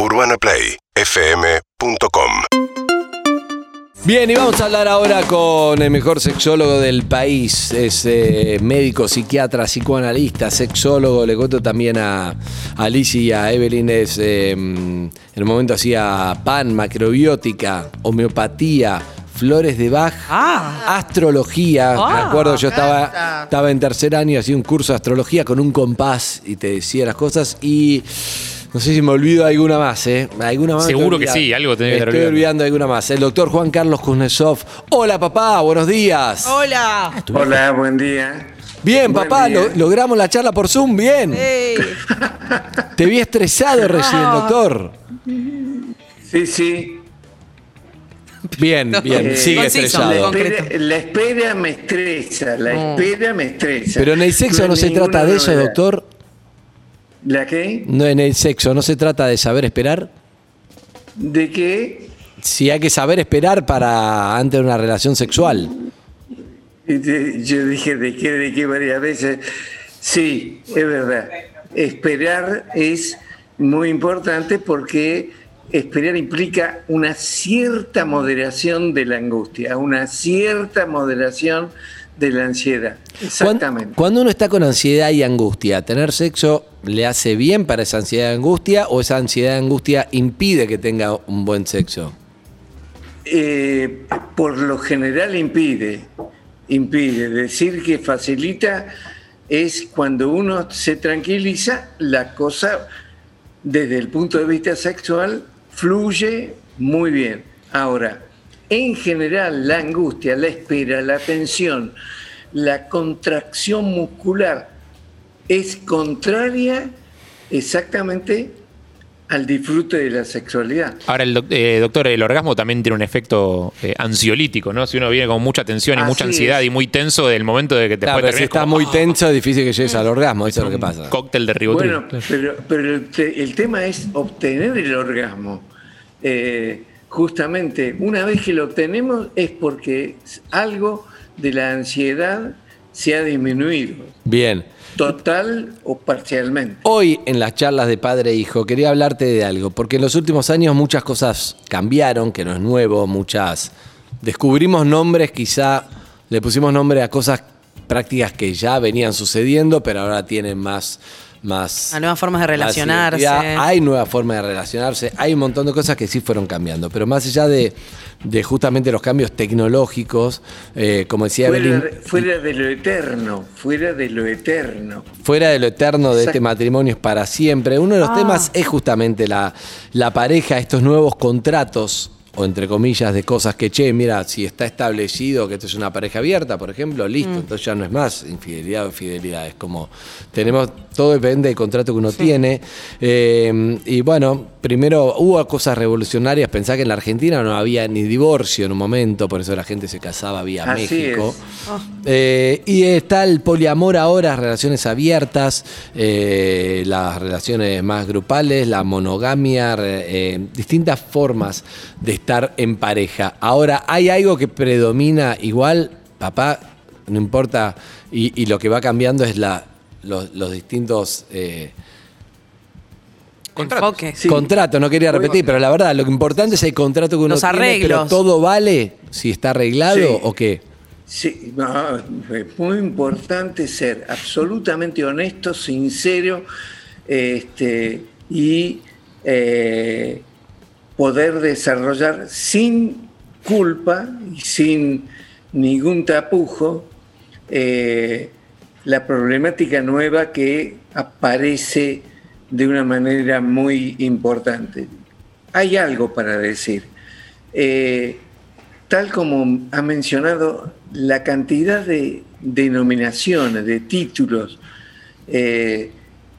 UrbanaPlayFM.com Bien, y vamos a hablar ahora con el mejor sexólogo del país. Es eh, médico, psiquiatra, psicoanalista, sexólogo. Le cuento también a, a Liz y a Evelyn. Es, eh, en el momento hacía pan, macrobiótica, homeopatía, flores de Bach, Ah. astrología. Me Ah, acuerdo, yo me estaba, estaba en tercer año, hacía un curso de astrología con un compás y te decía las cosas. Y no sé si me olvido alguna más, ¿eh? Alguna más Seguro que sí, algo tenés que estar Estoy olvidando. alguna más. El doctor Juan Carlos Kuznetsov. Hola, papá, buenos días. Hola. Hola, buen día. Bien, Buen papá, día. lo- logramos la charla por Zoom, bien. Ey. Te vi estresado recién, Ah. doctor. Sí, sí. Bien, bien, Eh, sigue Conciso, La estresado. concreto. espera, la espera me estresa, la Mm. espera me estresa. Pero en el sexo no se ninguna trata de eso, novedad. doctor. ¿La qué? No, en el sexo no se trata de saber esperar. ¿De qué? Si hay que saber esperar para antes de una relación sexual. Yo dije de qué, de qué varias veces. Sí, es verdad. Esperar es muy importante porque esperar implica una cierta moderación de la angustia, una cierta moderación de la ansiedad. Exactamente. Cuando uno está con ansiedad y angustia, ¿tener sexo le hace bien para esa ansiedad y angustia o esa ansiedad y angustia impide que tenga un buen sexo? Eh, por lo general impide, impide. Decir que facilita es cuando uno se tranquiliza, la cosa desde el punto de vista sexual fluye muy bien. Ahora, en general la angustia, la espera, la tensión, la contracción muscular es contraria exactamente al disfrute de la sexualidad. Ahora, el doc- eh, doctor, el orgasmo también tiene un efecto eh, ansiolítico, ¿no? Si uno viene con mucha tensión y Así mucha ansiedad es. y muy tenso del momento de que te Claro, pero si está muy tenso es difícil que llegues al orgasmo, eso es lo que pasa. Cóctel de ribotril. Bueno, pero, pero el, te- el tema es obtener el orgasmo. Eh, justamente, una vez que lo obtenemos es porque algo de la ansiedad se ha disminuido, Bien. total o parcialmente. Hoy en las charlas de padre e hijo quería hablarte de algo, porque en los últimos años muchas cosas cambiaron, que no es nuevo, muchas descubrimos nombres, quizá le pusimos nombre a cosas prácticas que ya venían sucediendo, pero ahora tienen más más A nuevas formas de relacionarse. Hay nuevas formas de relacionarse, hay un montón de cosas que sí fueron cambiando, pero más allá de, de justamente los cambios tecnológicos, eh, como decía Fuera, Evelyn, de- fuera de lo eterno, fuera de lo eterno. fuera de lo eterno de este matrimonio es para siempre. Uno de los Ah. temas es justamente la, la pareja, estos nuevos contratos, o entre comillas, de cosas que, che, mira, si está establecido que esto es una pareja abierta, por ejemplo, listo, entonces ya no es más infidelidad o fidelidad. Es como, tenemos, todo depende del contrato que uno tiene. Eh, y bueno, primero hubo cosas revolucionarias, pensá que en la Argentina no había ni divorcio en un momento, por eso la gente se casaba vía Así México. es. Eh, y está el poliamor ahora, relaciones abiertas, eh, las relaciones más grupales, la monogamia, eh, distintas formas de estar en pareja. Ahora, ¿hay algo que predomina igual, papá? No importa, y, y lo que va cambiando es la, los, los distintos... eh. Sí. Contrato, no quería repetir, pero la verdad, lo importante es el contrato que uno Los tiene, pero arreglos. todo vale si está arreglado Sí. o qué. Sí, no, es muy importante ser absolutamente honesto, sincero este, y eh, poder desarrollar sin culpa y sin ningún tapujo eh, la problemática nueva que aparece de una manera muy importante. Hay algo para decir. Eh, tal como ha mencionado, la cantidad de denominaciones, de títulos, eh,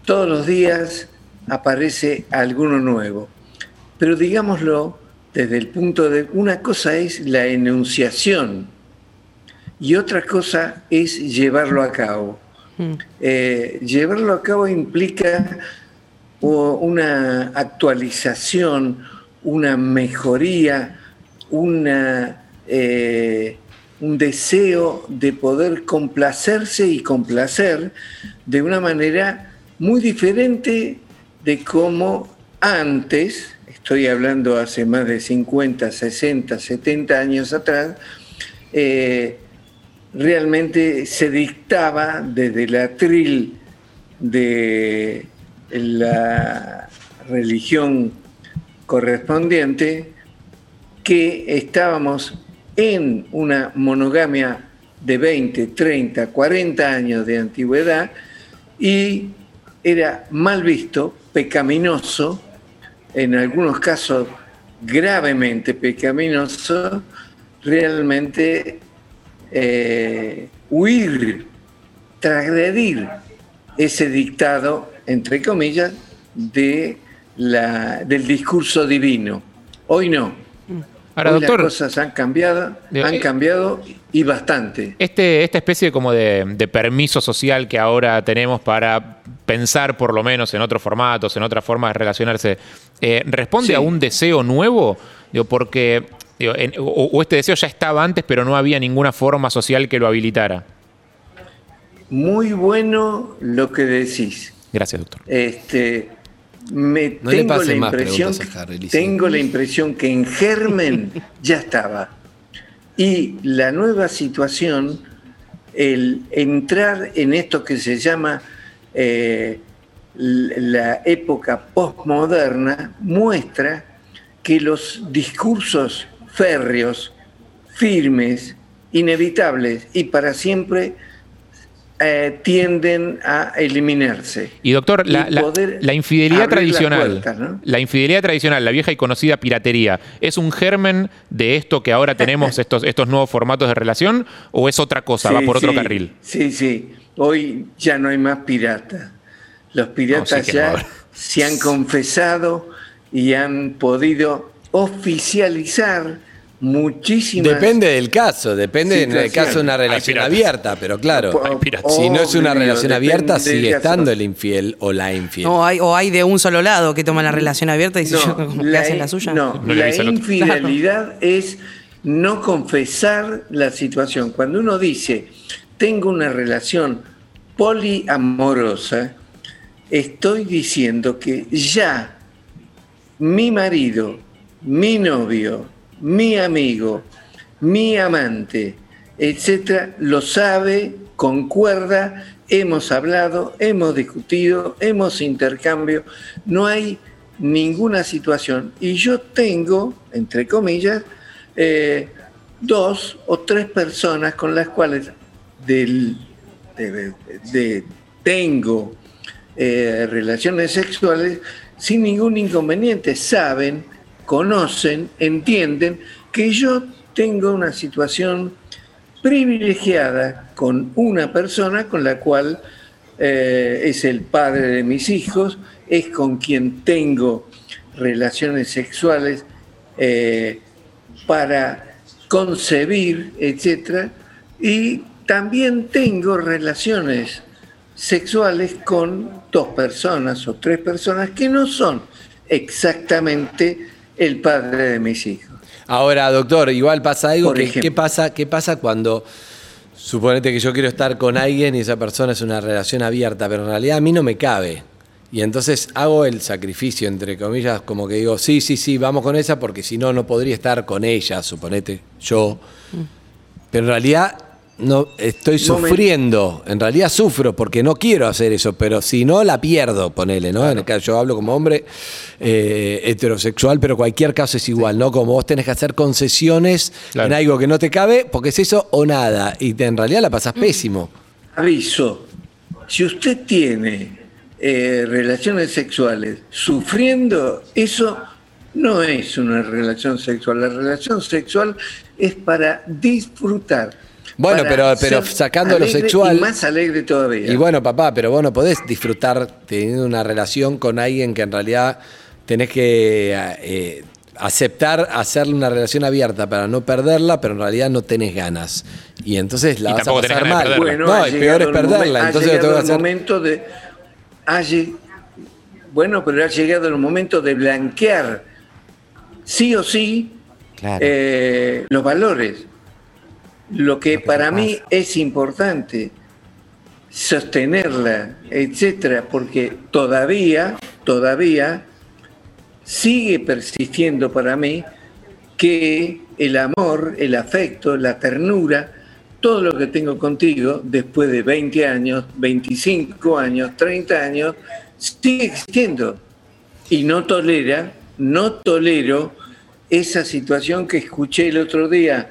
todos los días aparece alguno nuevo. Pero digámoslo desde el punto de, una cosa es la enunciación y otra cosa es llevarlo a cabo. Eh, llevarlo a cabo implica una actualización, una mejoría, una, eh, un deseo de poder complacerse y complacer de una manera muy diferente de cómo antes, estoy hablando hace más de 50, 60, 70 años atrás, eh, realmente se dictaba desde el atril de la religión correspondiente que estábamos en una monogamia de 20, 30, 40 años de antigüedad y era mal visto, pecaminoso, en algunos casos gravemente pecaminoso, realmente eh, huir, transgredir ese dictado, entre comillas, de la, del discurso divino. Hoy no. Ahora, doctor, las cosas han cambiado, han eh, cambiado y bastante. Este, esta especie como de, de, permiso social que ahora tenemos para pensar por lo menos en otros formatos, en otras formas de relacionarse, eh, ¿responde sí. a un deseo nuevo? Digo, porque digo, en, o, o, este deseo ya estaba antes, pero no había ninguna forma social que lo habilitara. Muy bueno lo que decís. Gracias, doctor. Este, me no tengo la impresión Harry, tengo la impresión que en germen ya estaba y la nueva situación el entrar en esto que se llama eh, la época postmoderna muestra que los discursos férreos firmes inevitables y para siempre eh, tienden a eliminarse. Y doctor, la, y la, la infidelidad tradicional, puertas, ¿no? la infidelidad tradicional, la vieja y conocida piratería, ¿es un germen de esto que ahora tenemos, estos, estos nuevos formatos de relación, o es otra cosa, sí, va por otro sí, carril? Sí, sí, hoy ya no hay más piratas. Los piratas no, sí ya no. se han confesado y han podido oficializar muchísimas. Depende del caso, depende en el caso de una relación abierta, pero claro, si no es una relación abierta, sigue estando el infiel o la infiel. O hay, o hay de un solo lado que toma la relación abierta y no, como la, que hacen la suya. No, no la infidelidad claro. es no confesar la situación. Cuando uno dice, tengo una relación poliamorosa, estoy diciendo que ya mi marido, mi novio, mi amigo, mi amante, etcétera, lo sabe, concuerda, hemos hablado, hemos discutido, hemos intercambio, no hay ninguna situación. Y yo tengo, entre comillas, eh, dos o tres personas con las cuales del, de, tengo eh, relaciones sexuales sin ningún inconveniente, saben conocen, entienden que yo tengo una situación privilegiada con una persona con la cual eh, es el padre de mis hijos, es con quien tengo relaciones sexuales eh, para concebir, etc. Y también tengo relaciones sexuales con dos personas o tres personas que no son exactamente el padre de mis hijos. Ahora, doctor, igual pasa algo que, ¿qué pasa, ¿qué pasa cuando suponete que yo quiero estar con alguien y esa persona es una relación abierta, pero en realidad a mí no me cabe? Y entonces hago el sacrificio, entre comillas, como que digo, sí, sí, sí, vamos con esa, porque si no, no podría estar con ella, suponete, yo. Pero en realidad no estoy sufriendo, en realidad sufro porque no quiero hacer eso, pero si no la pierdo, ponele, ¿no? Claro. En el caso, yo hablo como hombre eh, heterosexual, pero cualquier caso es igual, sí. ¿no? Como vos tenés que hacer concesiones claro. en algo que no te cabe, porque es eso o nada, y te, en realidad la pasás pésimo. Aviso, si usted tiene eh, relaciones sexuales sufriendo, eso no es una relación sexual, la relación sexual es para disfrutar bueno, pero, pero sacando lo sexual. Y más alegre todavía. Y bueno, papá, pero vos no podés disfrutar teniendo una relación con alguien que en realidad tenés que eh, aceptar hacerle una relación abierta para no perderla, pero en realidad no tenés ganas. Y entonces la y vas a pasar mal. Bueno, no, el peor es perderla. Entonces ha llegado el momento de. Ha, bueno, pero ha llegado el momento de blanquear sí o sí claro. eh, los valores. Lo que, para mí es importante, sostenerla, etcétera, porque todavía, todavía sigue persistiendo para mí que el amor, el afecto, la ternura, todo lo que tengo contigo después de 20 años, 25 años, 30 años, sigue existiendo. Y no tolera, no tolero esa situación que escuché el otro día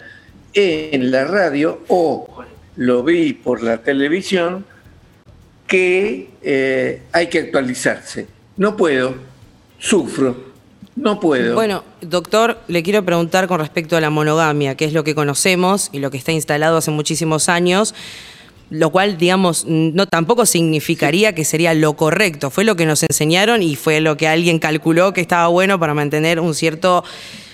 en la radio o lo vi por la televisión, que eh, hay que actualizarse. No puedo, sufro, no puedo. Bueno, doctor, le quiero preguntar con respecto a la monogamia, que es lo que conocemos y lo que está instalado hace muchísimos años, lo cual, digamos, no tampoco significaría que sería lo correcto. Fue lo que nos enseñaron y fue lo que alguien calculó que estaba bueno para mantener un cierto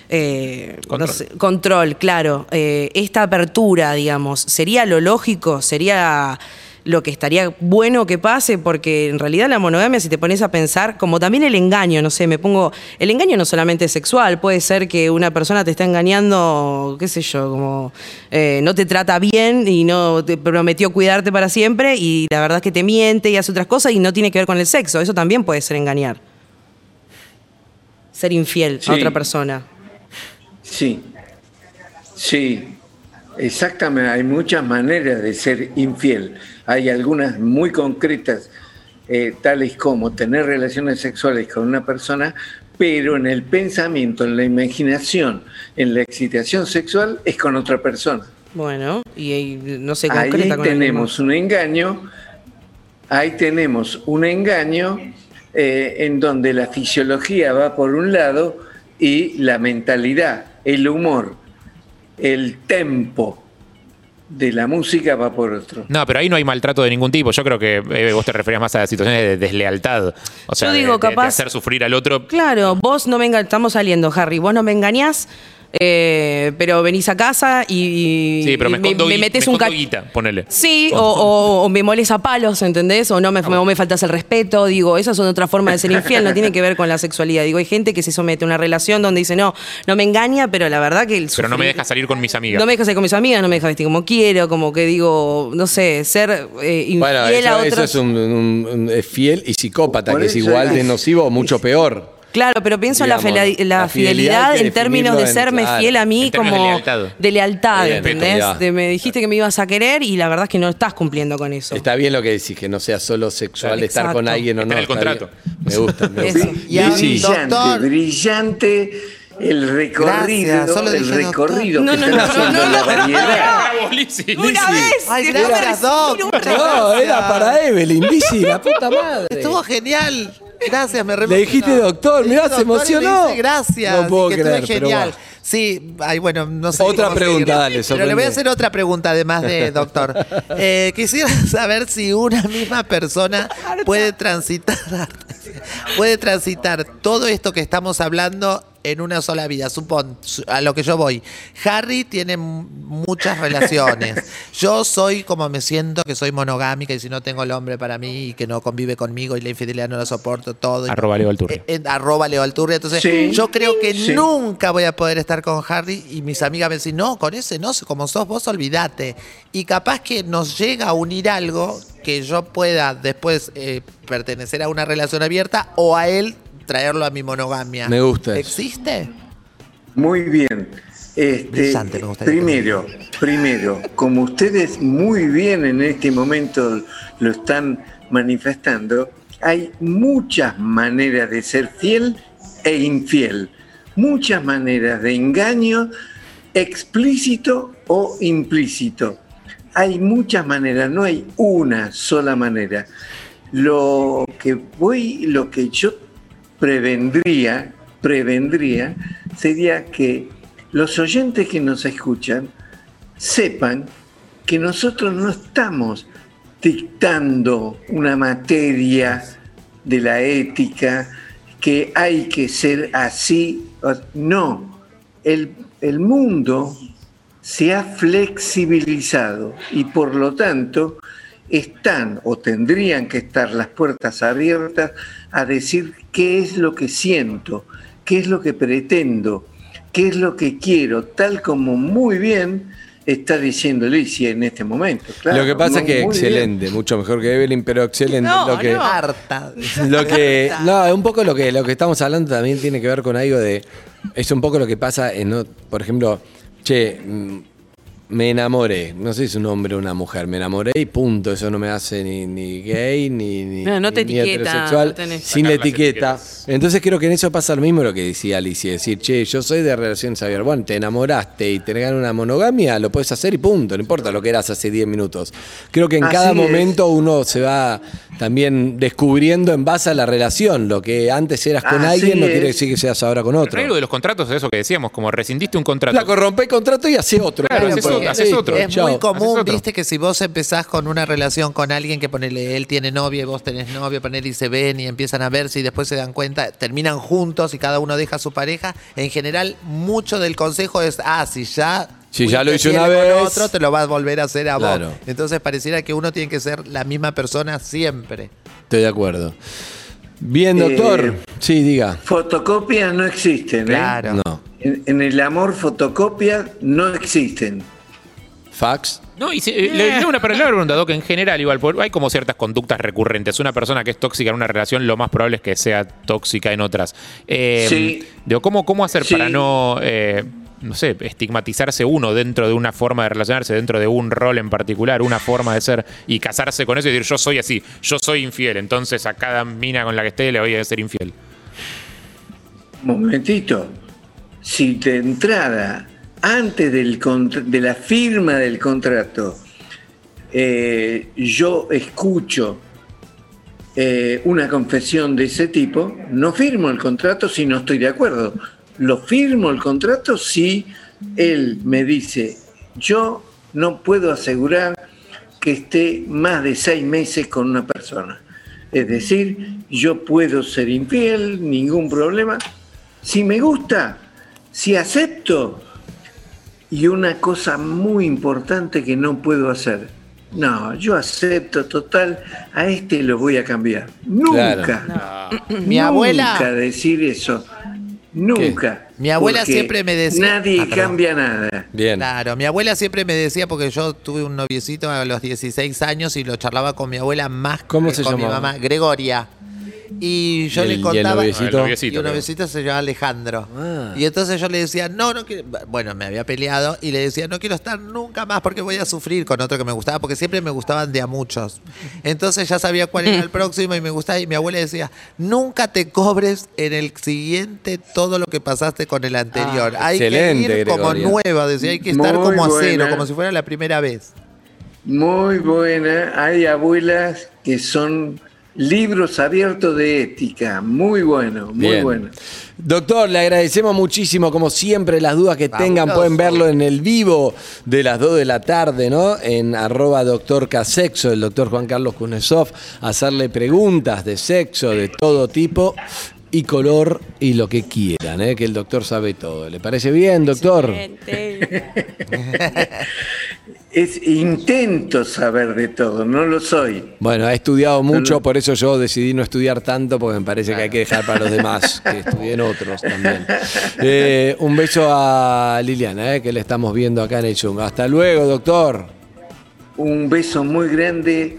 eh, control. control. claro. Eh, esta apertura, digamos, ¿sería lo lógico? ¿Sería lo que estaría bueno que pase? Porque en realidad la monogamia, si te pones a pensar, como también el engaño, no sé, me pongo. El engaño no solamente es sexual, puede ser que una persona te está engañando, qué sé yo, como eh, no te trata bien y no te prometió cuidarte para siempre y la verdad es que te miente y hace otras cosas y no tiene que ver con el sexo. Eso también puede ser engañar. Ser infiel a otra persona. Sí, sí, exactamente. Hay muchas maneras de ser infiel. Hay algunas muy concretas, eh, tales como tener relaciones sexuales con una persona, pero en el pensamiento, en la imaginación, en la excitación sexual es con otra persona. Bueno, y, no se concreta ahí tenemos un engaño, ahí tenemos un engaño eh, en donde la fisiología va por un lado y la mentalidad el humor, el tempo de la música va por otro. No, pero ahí no hay maltrato de ningún tipo. Yo creo que eh, vos te referías más a situaciones de deslealtad. O sea, digo, de, capaz, hacer sufrir al otro. Claro, vos no me estamos saliendo, Harry, vos no me engañás eh, pero venís a casa y, me, metes un caguita, ponele. Sí, o, me molesta a palos, ¿entendés? O no me, me faltas el respeto. Digo, esas son otra forma de ser infiel, no tiene que ver con la sexualidad. Digo, hay gente que se somete a una relación donde dice, no, no me engaña, pero la verdad que el Pero no me deja salir con mis amigas. No me deja salir con mis amigas, no me deja vestir como quiero, como que digo, no sé, ser eh, infiel bueno, eso, a otros. Eso es un, fiel y psicópata, que es igual de nocivo o mucho peor. Claro, pero pienso en la, fidelidad, en términos de serme fiel a mí como de lealtad, ¿entendés? me dijiste que me ibas a querer y la verdad es que no estás cumpliendo con eso. Está bien lo que decís, que no sea solo sexual estar con alguien o no. En el contrato. Me gusta, me gusta. brillante, brillante el recorrido, el recorrido no, que no, están haciendo la variedad. Una vez. Ay, gracias. No, era para Evelyn, Lizzy, la puta madre. Estuvo genial. Gracias, me Le dijiste doctor, mirá, se emocionó. gracias. No puedo creer, genial. Sí, ay, bueno, no sé. Otra pregunta, dale. Pero le voy a hacer otra pregunta, además de doctor. Eh, quisiera saber si una misma persona puede transitar, puede transitar todo esto que estamos hablando en una sola vida. Supón, a lo que yo voy. Harry tiene muchas relaciones. Yo soy como me siento que soy monogámica y si no tengo el hombre para mí y que no convive conmigo y la infidelidad no la soporto, todo. Arroba Leo Alturria. Eh, arroba Leo Alturria. Entonces, yo creo que nunca voy a poder estar con Harry y mis amigas me dicen, no, con ese no, como sos vos, olvídate. Y capaz que nos llega a unir algo que yo pueda después eh, pertenecer a una relación abierta o a él traerlo a mi monogamia. Me gusta. ¿Existe? Muy bien. Este, primero, primero, como ustedes muy bien en este momento lo están manifestando, hay muchas maneras de ser fiel e infiel, muchas maneras de engaño explícito o implícito. Hay muchas maneras, no hay una sola manera. Lo que voy, lo que yo prevendría, prevendría sería que los oyentes que nos escuchan sepan que nosotros no estamos dictando una materia de la ética, que hay que ser así. No, el, el mundo se ha flexibilizado y por lo tanto están o tendrían que estar las puertas abiertas a decir qué es lo que siento, qué es lo que pretendo, qué es lo que quiero, tal como muy bien está diciendo Alicia en este momento. Claro, lo que pasa es que bien. excelente, mucho mejor que Evelyn, pero excelente. No, lo que, no. Harta. Lo que, no, un poco lo que, lo que estamos hablando también tiene que ver con algo de. Es un poco lo que pasa en. Por ejemplo, che, mm, me enamoré. No sé si es un hombre o una mujer. Me enamoré y punto. Eso no me hace ni, ni gay, ni, ni, No, no te ni etiqueta, heterosexual. no tenés- sin la etiqueta. etiquetas. Entonces creo que en eso pasa lo mismo lo que decía Alicia. Decir, che, yo soy de relaciones abiertas. Bueno, te enamoraste y te ganas una monogamia, lo puedes hacer y punto. No importa lo que eras hace 10 minutos. Creo que en Así cada es. momento uno se va también descubriendo en base a la relación. Lo que antes eras con Así alguien no quiere decir que seas ahora con otro. arreglo de los contratos es eso que decíamos, como rescindiste un contrato. La corrompe el contrato y hace otro. Claro, Claro, haces otro, porque- haces otro. Es chao. muy común, viste, que si vos empezás con una relación con alguien que ponele, él tiene novia y vos tenés novia, ponele y se ven y empiezan a verse y después se dan cuenta, terminan juntos y cada uno deja a su pareja. En general, mucho del consejo es, ah, si ya. Si ya lo hice una fiel con vez. otro, te lo vas a volver a hacer a Claro. vos. Entonces pareciera que uno tiene que ser la misma persona siempre. Estoy de acuerdo. Bien, Eh, doctor. sí, diga. Fotocopias no existen. ¿eh? Claro. No. En, en el amor, fotocopias no existen. Fax. No, y si- eh, le, le una, pero le pregunta, Doc, en general, igual, por- hay como ciertas conductas recurrentes. Una persona que es tóxica en una relación, lo más probable es que sea tóxica en otras. Eh, Sí. digo, ¿cómo, ¿Cómo hacer Sí. para no, eh, no sé, estigmatizarse uno dentro de una forma de relacionarse, dentro de un rol en particular, una forma de ser, y casarse con eso y decir, yo soy así, yo soy infiel, entonces a cada mina con la que esté le voy a ser infiel? Momentito. Si de entrada, antes del de la firma del contrato, eh, yo escucho eh, una confesión de ese tipo, no firmo el contrato si no estoy de acuerdo. Lo firmo el contrato si él me dice, yo no puedo asegurar que esté más de seis meses con una persona. Es decir, yo puedo ser infiel, ningún problema. Si me gusta, si acepto, y una cosa muy importante que no puedo hacer. No, yo acepto total, a este lo voy a cambiar. Nunca. Mi abuela- Nunca decir eso. Nunca. Mi abuela siempre me decía- Nadie Ah, cambia nada. Bien. Claro, mi abuela siempre me decía, porque yo tuve un noviecito a los 16 años y lo charlaba con mi abuela más ¿Cómo que se con mi llamaba? mamá, Gregoria. Y yo ¿Y el- y le el contaba. noviecito? Ah, el noviecito, y un noviecito se llama Alejandro. Ah. Y entonces yo le decía, no, no quiero. Bueno, me había peleado y le decía, no quiero estar nunca más porque voy a sufrir con otro que me gustaba, porque siempre me gustaban de a muchos. Entonces ya sabía cuál era el próximo y me gustaba. Y mi abuela decía, nunca te cobres en el siguiente todo lo que pasaste con el anterior. Ah, hay que excelente, ir como Gregoria. nueva, decía, hay que estar Muy como a cero, buena. como si fuera la primera vez. Muy buena. Hay abuelas que son libros abiertos de ética. Muy bueno, muy Bien. bueno. Doctor, le agradecemos muchísimo, como siempre, las dudas que tengan pueden verlo en el vivo de las 2 de la tarde, ¿no? En arroba doctor Casexo, el doctor Juan Carlos Kunesov, hacerle preguntas de sexo de todo tipo y color y lo que quieran, ¿eh? que el doctor sabe todo. ¿Le parece bien, doctor? Es intento saber de todo, no lo soy. Bueno, ha estudiado mucho, por eso yo decidí no estudiar tanto, porque me parece que hay que dejar para los demás, que estudien otros también. Eh, un beso a Liliana, eh, que le estamos viendo acá en el Zoom. Hasta luego, doctor. Un beso muy grande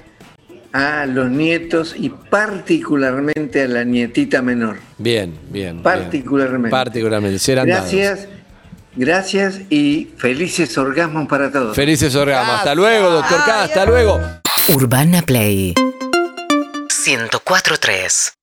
a los nietos y particularmente a la nietita menor. Bien, bien. bien. Particularmente. Particularmente. Dados. Gracias, gracias y felices orgasmos para todos. Felices orgasmos. Hasta luego, doctor K. Hasta luego. Urbana Play 104.3